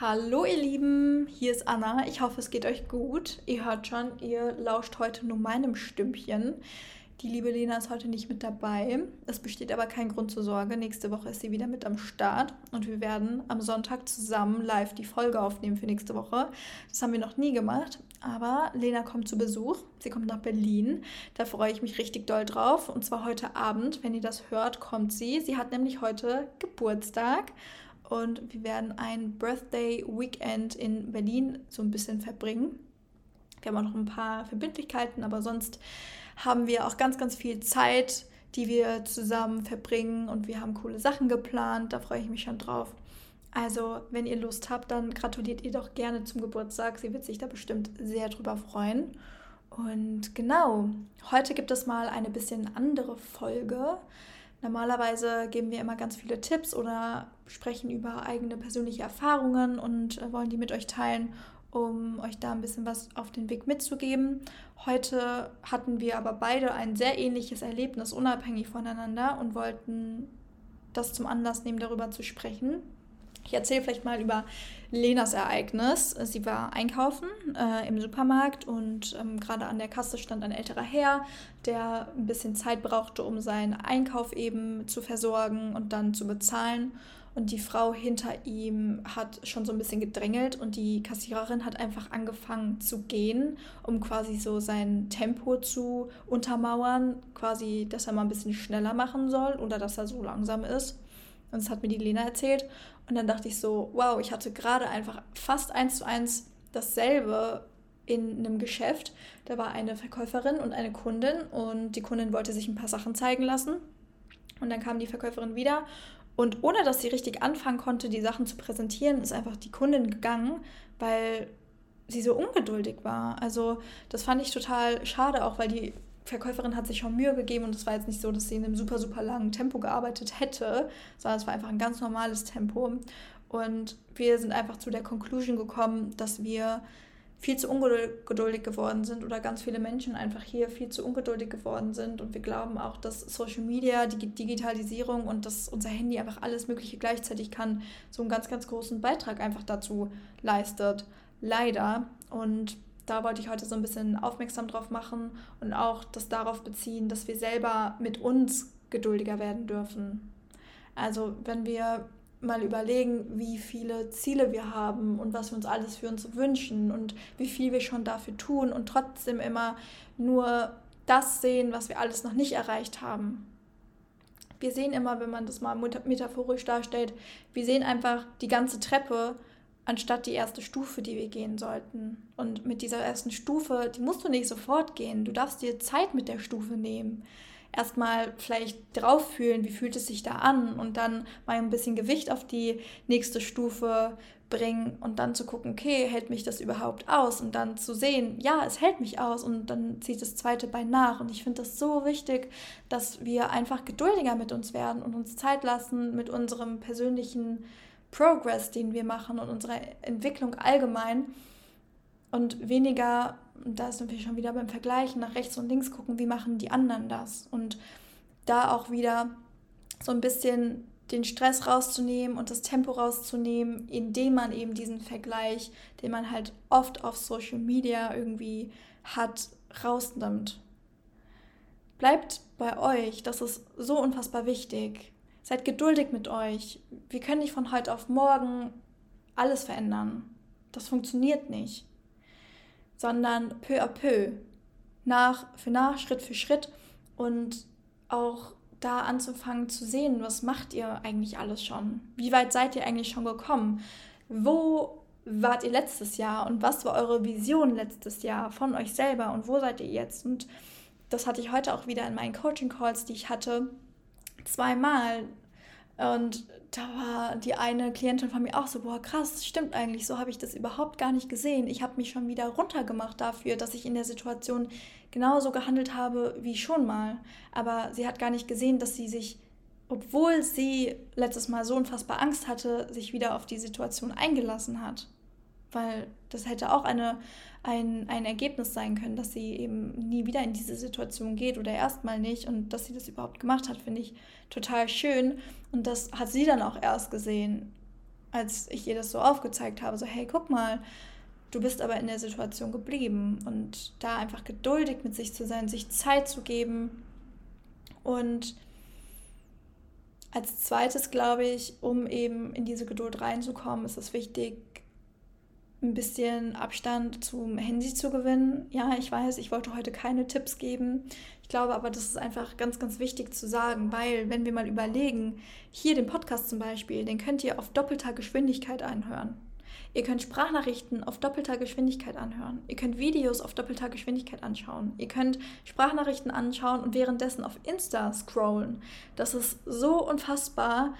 Hallo ihr Lieben, hier ist Anna. Ich hoffe, es geht euch gut. Ihr hört schon, ihr lauscht heute nur meinem Stimmchen. Die liebe Lena ist heute nicht mit dabei. Es besteht aber kein Grund zur Sorge. Nächste Woche ist sie wieder mit am Start und wir werden am Sonntag zusammen live die Folge aufnehmen für nächste Woche. Das haben wir noch nie gemacht, aber Lena kommt zu Besuch. Sie kommt nach Berlin. Da freue ich mich richtig doll drauf. Und zwar heute Abend, wenn ihr das hört, kommt sie. Sie hat nämlich heute Geburtstag und wir werden ein Birthday Weekend in Berlin so ein bisschen verbringen. Wir haben auch noch ein paar Verbindlichkeiten, aber sonst haben wir auch ganz, ganz viel Zeit, die wir zusammen verbringen und wir haben coole Sachen geplant. Da freue ich mich schon drauf. Also, wenn ihr Lust habt, dann gratuliert ihr doch gerne zum Geburtstag. Sie wird sich da bestimmt sehr drüber freuen. Und genau, heute gibt es mal eine bisschen andere Folge. Normalerweise geben wir immer ganz viele Tipps oder sprechen über eigene persönliche Erfahrungen und äh, wollen die mit euch teilen, um euch da ein bisschen was auf den Weg mitzugeben. Heute hatten wir aber beide ein sehr ähnliches Erlebnis, unabhängig voneinander und wollten das zum Anlass nehmen, darüber zu sprechen. Ich erzähle vielleicht mal über Lenas Ereignis. Sie war einkaufen äh, im Supermarkt und ähm, gerade an der Kasse stand ein älterer Herr, der ein bisschen Zeit brauchte, um seinen Einkauf eben zu versorgen und dann zu bezahlen. Und die Frau hinter ihm hat schon so ein bisschen gedrängelt und die Kassiererin hat einfach angefangen zu gehen, um quasi so sein Tempo zu untermauern, quasi, dass er mal ein bisschen schneller machen soll oder dass er so langsam ist. Und das hat mir die Lena erzählt. Und dann dachte ich so, wow, ich hatte gerade einfach fast eins zu eins dasselbe in einem Geschäft. Da war eine Verkäuferin und eine Kundin und die Kundin wollte sich ein paar Sachen zeigen lassen. Und dann kam die Verkäuferin wieder und ohne dass sie richtig anfangen konnte, die Sachen zu präsentieren, ist einfach die Kundin gegangen, weil sie so ungeduldig war. Also das fand ich total schade, auch weil die Verkäuferin hat sich schon Mühe gegeben und es war jetzt nicht so, dass sie in einem super, super langen Tempo gearbeitet hätte, sondern es war einfach ein ganz normales Tempo. Und wir sind einfach zu der Conclusion gekommen, dass wir viel zu ungeduldig geworden sind oder ganz viele Menschen einfach hier viel zu ungeduldig geworden sind. Und wir glauben auch, dass Social Media, die Digitalisierung und dass unser Handy einfach alles Mögliche gleichzeitig kann, so einen ganz, ganz großen Beitrag einfach dazu leistet. Leider. Und da wollte ich heute so ein bisschen aufmerksam drauf machen und auch das darauf beziehen, dass wir selber mit uns geduldiger werden dürfen. Also wenn wir mal überlegen, wie viele Ziele wir haben und was wir uns alles für uns wünschen und wie viel wir schon dafür tun und trotzdem immer nur das sehen, was wir alles noch nicht erreicht haben. Wir sehen immer, wenn man das mal metaphorisch darstellt, wir sehen einfach die ganze Treppe anstatt die erste Stufe, die wir gehen sollten. Und mit dieser ersten Stufe, die musst du nicht sofort gehen. Du darfst dir Zeit mit der Stufe nehmen. Erstmal vielleicht drauf fühlen, wie fühlt es sich da an und dann mal ein bisschen Gewicht auf die nächste Stufe bringen und dann zu gucken, okay, hält mich das überhaupt aus und dann zu sehen, ja, es hält mich aus und dann zieht das zweite Bein nach und ich finde das so wichtig, dass wir einfach geduldiger mit uns werden und uns Zeit lassen mit unserem persönlichen Progress, den wir machen und unsere Entwicklung allgemein und weniger, da sind wir schon wieder beim Vergleichen, nach rechts und links gucken, wie machen die anderen das und da auch wieder so ein bisschen den Stress rauszunehmen und das Tempo rauszunehmen, indem man eben diesen Vergleich, den man halt oft auf Social Media irgendwie hat, rausnimmt. Bleibt bei euch, das ist so unfassbar wichtig. Seid geduldig mit euch. Wir können nicht von heute auf morgen alles verändern. Das funktioniert nicht. Sondern peu à peu, nach für nach, Schritt für Schritt und auch da anzufangen zu sehen, was macht ihr eigentlich alles schon? Wie weit seid ihr eigentlich schon gekommen? Wo wart ihr letztes Jahr und was war eure Vision letztes Jahr von euch selber und wo seid ihr jetzt? Und das hatte ich heute auch wieder in meinen Coaching Calls, die ich hatte zweimal. Und da war die eine Klientin von mir auch so, boah, krass, stimmt eigentlich, so habe ich das überhaupt gar nicht gesehen. Ich habe mich schon wieder runtergemacht dafür, dass ich in der Situation genauso gehandelt habe wie schon mal. Aber sie hat gar nicht gesehen, dass sie sich, obwohl sie letztes Mal so unfassbar Angst hatte, sich wieder auf die Situation eingelassen hat. Weil das hätte auch eine, ein, ein Ergebnis sein können, dass sie eben nie wieder in diese Situation geht oder erstmal nicht. Und dass sie das überhaupt gemacht hat, finde ich total schön. Und das hat sie dann auch erst gesehen. als ich ihr das so aufgezeigt habe, so hey, guck mal, du bist aber in der Situation geblieben und da einfach geduldig mit sich zu sein, sich Zeit zu geben und als zweites glaube ich, um eben in diese Geduld reinzukommen, ist es wichtig, ein bisschen Abstand zum Handy zu gewinnen. Ja, ich weiß, ich wollte heute keine Tipps geben. Ich glaube aber, das ist einfach ganz, ganz wichtig zu sagen, weil wenn wir mal überlegen, hier den Podcast zum Beispiel, den könnt ihr auf doppelter Geschwindigkeit anhören. Ihr könnt Sprachnachrichten auf doppelter Geschwindigkeit anhören. Ihr könnt Videos auf doppelter Geschwindigkeit anschauen. Ihr könnt Sprachnachrichten anschauen und währenddessen auf Insta scrollen. Das ist so unfassbar,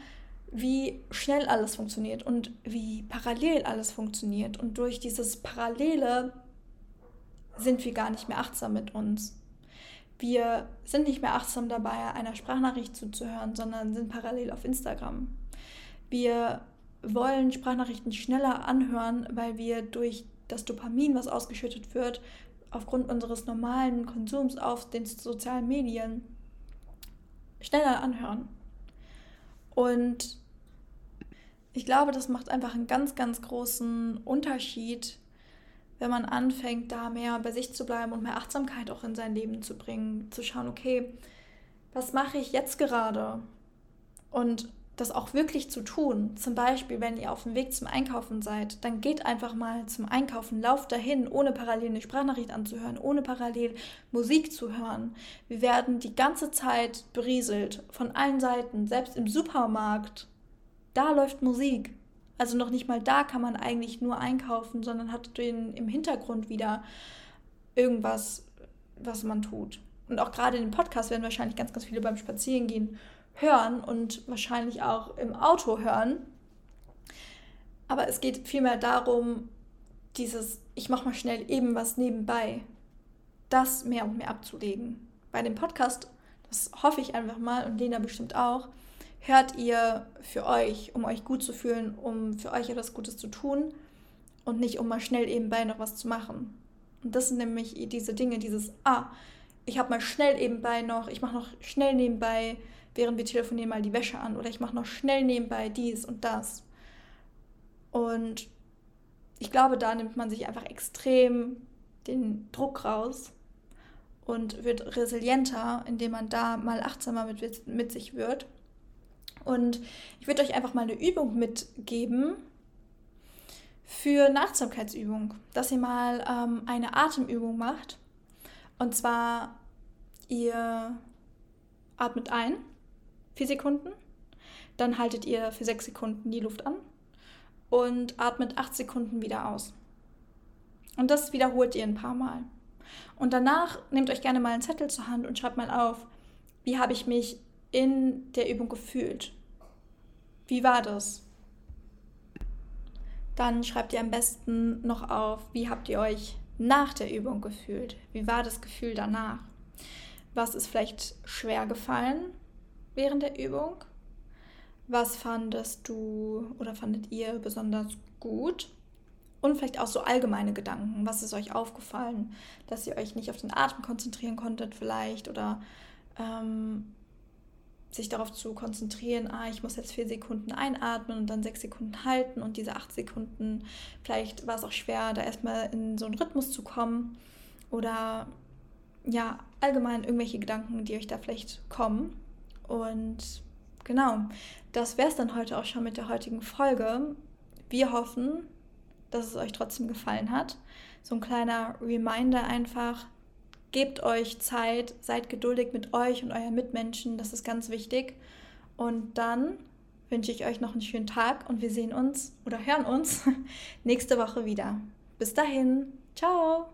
wie schnell alles funktioniert und wie parallel alles funktioniert. Und durch dieses Parallele sind wir gar nicht mehr achtsam mit uns. Wir sind nicht mehr achtsam dabei, einer Sprachnachricht zuzuhören, sondern sind parallel auf Instagram. Wir wollen Sprachnachrichten schneller anhören, weil wir durch das Dopamin, was ausgeschüttet wird, aufgrund unseres normalen Konsums auf den sozialen Medien schneller anhören. Und ich glaube, das macht einfach einen ganz, ganz großen Unterschied, wenn man anfängt, da mehr bei sich zu bleiben und mehr Achtsamkeit auch in sein Leben zu bringen, zu schauen, okay, was mache ich jetzt gerade? Und das auch wirklich zu tun. Zum Beispiel, wenn ihr auf dem Weg zum Einkaufen seid, dann geht einfach mal zum Einkaufen, lauft dahin, ohne parallel eine Sprachnachricht anzuhören, ohne parallel Musik zu hören. Wir werden die ganze Zeit berieselt von allen Seiten, selbst im Supermarkt. Da läuft Musik. Also noch nicht mal da kann man eigentlich nur einkaufen, sondern hat den im Hintergrund wieder irgendwas, was man tut. Und auch gerade in dem Podcast werden wahrscheinlich ganz, ganz viele beim Spazierengehen hören und wahrscheinlich auch im Auto hören. Aber es geht vielmehr darum, dieses, ich mache mal schnell eben was nebenbei, das mehr und mehr abzulegen. Bei dem Podcast, das hoffe ich einfach mal und Lena bestimmt auch, hört ihr für euch, um euch gut zu fühlen, um für euch etwas Gutes zu tun und nicht um mal schnell nebenbei noch was zu machen. Und das sind nämlich diese Dinge, dieses, ah, ich habe mal schnell nebenbei noch, ich mache noch schnell nebenbei während wir telefonieren, mal die Wäsche an oder ich mache noch schnell nebenbei dies und das. Und ich glaube, da nimmt man sich einfach extrem den Druck raus und wird resilienter, indem man da mal achtsamer mit, mit sich wird. Und ich würde euch einfach mal eine Übung mitgeben für eine Achtsamkeitsübung, dass ihr mal ähm, eine Atemübung macht. Und zwar, ihr atmet ein vier Sekunden. Dann haltet ihr für sechs Sekunden die Luft an und atmet acht Sekunden wieder aus. Und das wiederholt ihr ein paar Mal. Und danach nehmt euch gerne mal einen Zettel zur Hand und schreibt mal auf, wie habe ich mich in der Übung gefühlt? Wie war das? Dann schreibt ihr am besten noch auf, wie habt ihr euch nach der Übung gefühlt? Wie war das Gefühl danach? Was ist vielleicht schwer gefallen? während der Übung? Was fandest du oder fandet ihr besonders gut? Und vielleicht auch so allgemeine Gedanken. Was ist euch aufgefallen, dass ihr euch nicht auf den Atem konzentrieren konntet vielleicht oder ähm, sich darauf zu konzentrieren, ah, ich muss jetzt vier Sekunden einatmen und dann sechs Sekunden halten und diese acht Sekunden, vielleicht war es auch schwer, da erstmal in so einen Rhythmus zu kommen oder ja, allgemein irgendwelche Gedanken, die euch da vielleicht kommen. Und genau, das wäre es dann heute auch schon mit der heutigen Folge. Wir hoffen, dass es euch trotzdem gefallen hat. So ein kleiner Reminder einfach. Gebt euch Zeit, seid geduldig mit euch und euren Mitmenschen, das ist ganz wichtig. Und dann wünsche ich euch noch einen schönen Tag und wir sehen uns oder hören uns nächste Woche wieder. Bis dahin, ciao!